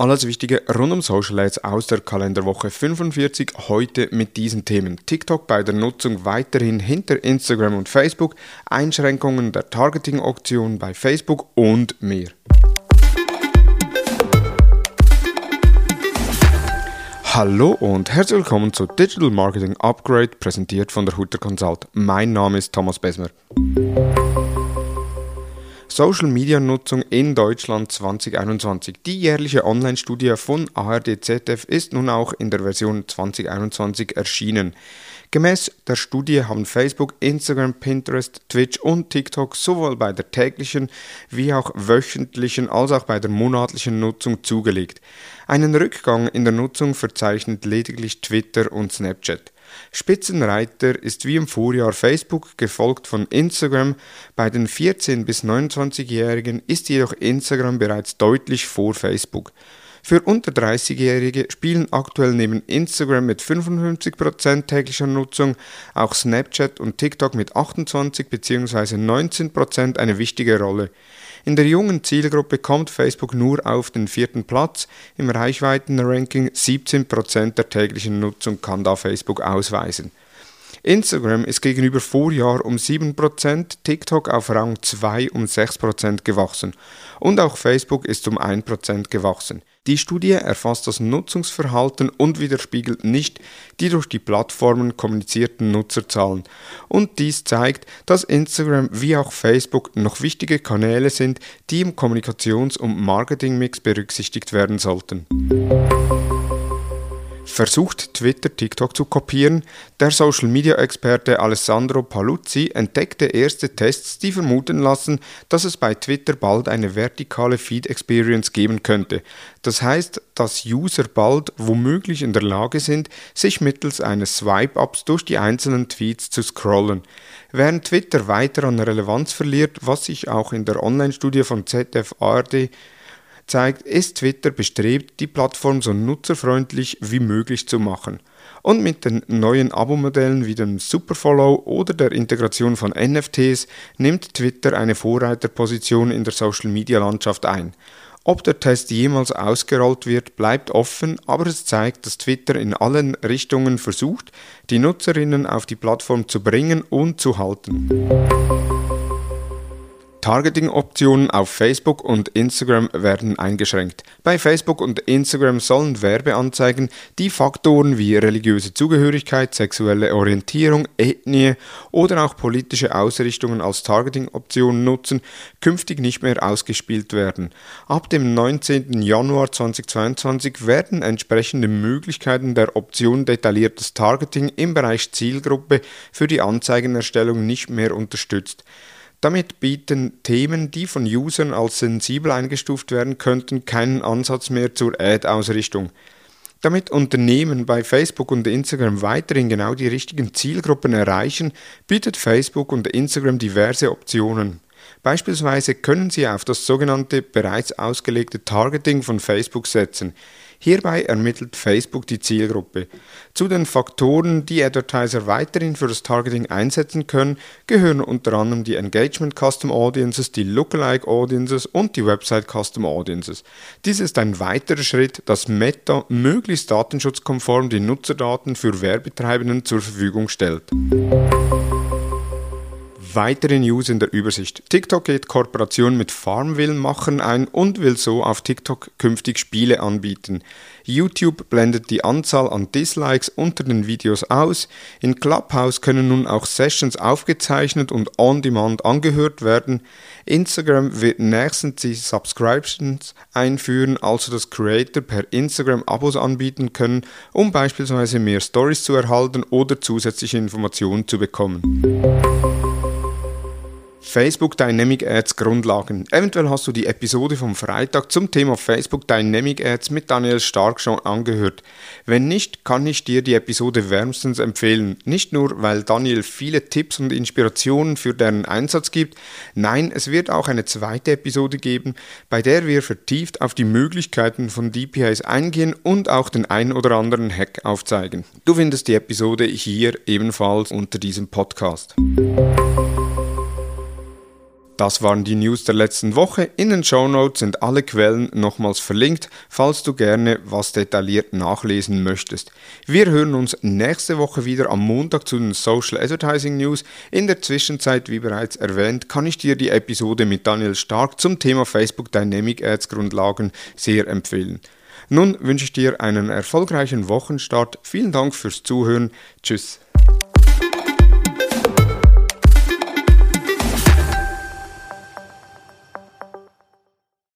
Alles Wichtige rund um Social Ads aus der Kalenderwoche 45, heute mit diesen Themen. TikTok bei der Nutzung weiterhin hinter Instagram und Facebook, Einschränkungen der Targeting-Option bei Facebook und mehr. Hallo und herzlich willkommen zu Digital Marketing Upgrade, präsentiert von der Hutter Consult. Mein Name ist Thomas Besmer. Social Media Nutzung in Deutschland 2021. Die jährliche Online-Studie von ARD ZDF ist nun auch in der Version 2021 erschienen. Gemäß der Studie haben Facebook, Instagram, Pinterest, Twitch und TikTok sowohl bei der täglichen wie auch wöchentlichen als auch bei der monatlichen Nutzung zugelegt. Einen Rückgang in der Nutzung verzeichnet lediglich Twitter und Snapchat. Spitzenreiter ist wie im Vorjahr Facebook, gefolgt von Instagram. Bei den 14- bis 29-Jährigen ist jedoch Instagram bereits deutlich vor Facebook. Für unter 30-Jährige spielen aktuell neben Instagram mit 55% täglicher Nutzung auch Snapchat und TikTok mit 28 bzw. 19% eine wichtige Rolle. In der jungen Zielgruppe kommt Facebook nur auf den vierten Platz. Im Reichweitenranking 17% der täglichen Nutzung kann da Facebook ausweisen. Instagram ist gegenüber Vorjahr um 7%, TikTok auf Rang 2 um 6% gewachsen und auch Facebook ist um 1% gewachsen. Die Studie erfasst das Nutzungsverhalten und widerspiegelt nicht die durch die Plattformen kommunizierten Nutzerzahlen. Und dies zeigt, dass Instagram wie auch Facebook noch wichtige Kanäle sind, die im Kommunikations- und Marketingmix berücksichtigt werden sollten versucht Twitter TikTok zu kopieren. Der Social-Media-Experte Alessandro Paluzzi entdeckte erste Tests, die vermuten lassen, dass es bei Twitter bald eine vertikale Feed-Experience geben könnte. Das heißt, dass User bald womöglich in der Lage sind, sich mittels eines Swipe-Ups durch die einzelnen Tweets zu scrollen. Während Twitter weiter an Relevanz verliert, was sich auch in der Online-Studie von ZDF ARD zeigt, ist Twitter bestrebt, die Plattform so nutzerfreundlich wie möglich zu machen. Und mit den neuen Abo-Modellen wie dem Superfollow oder der Integration von NFTs nimmt Twitter eine Vorreiterposition in der Social-Media-Landschaft ein. Ob der Test jemals ausgerollt wird, bleibt offen, aber es zeigt, dass Twitter in allen Richtungen versucht, die Nutzerinnen auf die Plattform zu bringen und zu halten. Targeting-Optionen auf Facebook und Instagram werden eingeschränkt. Bei Facebook und Instagram sollen Werbeanzeigen, die Faktoren wie religiöse Zugehörigkeit, sexuelle Orientierung, Ethnie oder auch politische Ausrichtungen als Targeting-Option nutzen, künftig nicht mehr ausgespielt werden. Ab dem 19. Januar 2022 werden entsprechende Möglichkeiten der Option detailliertes Targeting im Bereich Zielgruppe für die Anzeigenerstellung nicht mehr unterstützt. Damit bieten Themen, die von Usern als sensibel eingestuft werden könnten, keinen Ansatz mehr zur Ad-Ausrichtung. Damit Unternehmen bei Facebook und Instagram weiterhin genau die richtigen Zielgruppen erreichen, bietet Facebook und Instagram diverse Optionen. Beispielsweise können Sie auf das sogenannte bereits ausgelegte Targeting von Facebook setzen. Hierbei ermittelt Facebook die Zielgruppe. Zu den Faktoren, die Advertiser weiterhin für das Targeting einsetzen können, gehören unter anderem die Engagement Custom Audiences, die Lookalike Audiences und die Website Custom Audiences. Dies ist ein weiterer Schritt, dass Meta möglichst datenschutzkonform die Nutzerdaten für Werbetreibenden zur Verfügung stellt. Weitere News in der Übersicht. TikTok geht Kooperation mit Farmville machen ein und will so auf TikTok künftig Spiele anbieten. YouTube blendet die Anzahl an Dislikes unter den Videos aus. In Clubhouse können nun auch Sessions aufgezeichnet und on-demand angehört werden. Instagram wird nächstens die Subscriptions einführen, also dass Creator per Instagram Abos anbieten können, um beispielsweise mehr Stories zu erhalten oder zusätzliche Informationen zu bekommen. Facebook Dynamic Ads Grundlagen. Eventuell hast du die Episode vom Freitag zum Thema Facebook Dynamic Ads mit Daniel Stark schon angehört. Wenn nicht, kann ich dir die Episode wärmstens empfehlen. Nicht nur, weil Daniel viele Tipps und Inspirationen für deren Einsatz gibt, nein, es wird auch eine zweite Episode geben, bei der wir vertieft auf die Möglichkeiten von DPIs eingehen und auch den ein oder anderen Hack aufzeigen. Du findest die Episode hier ebenfalls unter diesem Podcast. Das waren die News der letzten Woche. In den Show Notes sind alle Quellen nochmals verlinkt, falls du gerne was detailliert nachlesen möchtest. Wir hören uns nächste Woche wieder am Montag zu den Social Advertising News. In der Zwischenzeit, wie bereits erwähnt, kann ich dir die Episode mit Daniel Stark zum Thema Facebook Dynamic Ads Grundlagen sehr empfehlen. Nun wünsche ich dir einen erfolgreichen Wochenstart. Vielen Dank fürs Zuhören. Tschüss.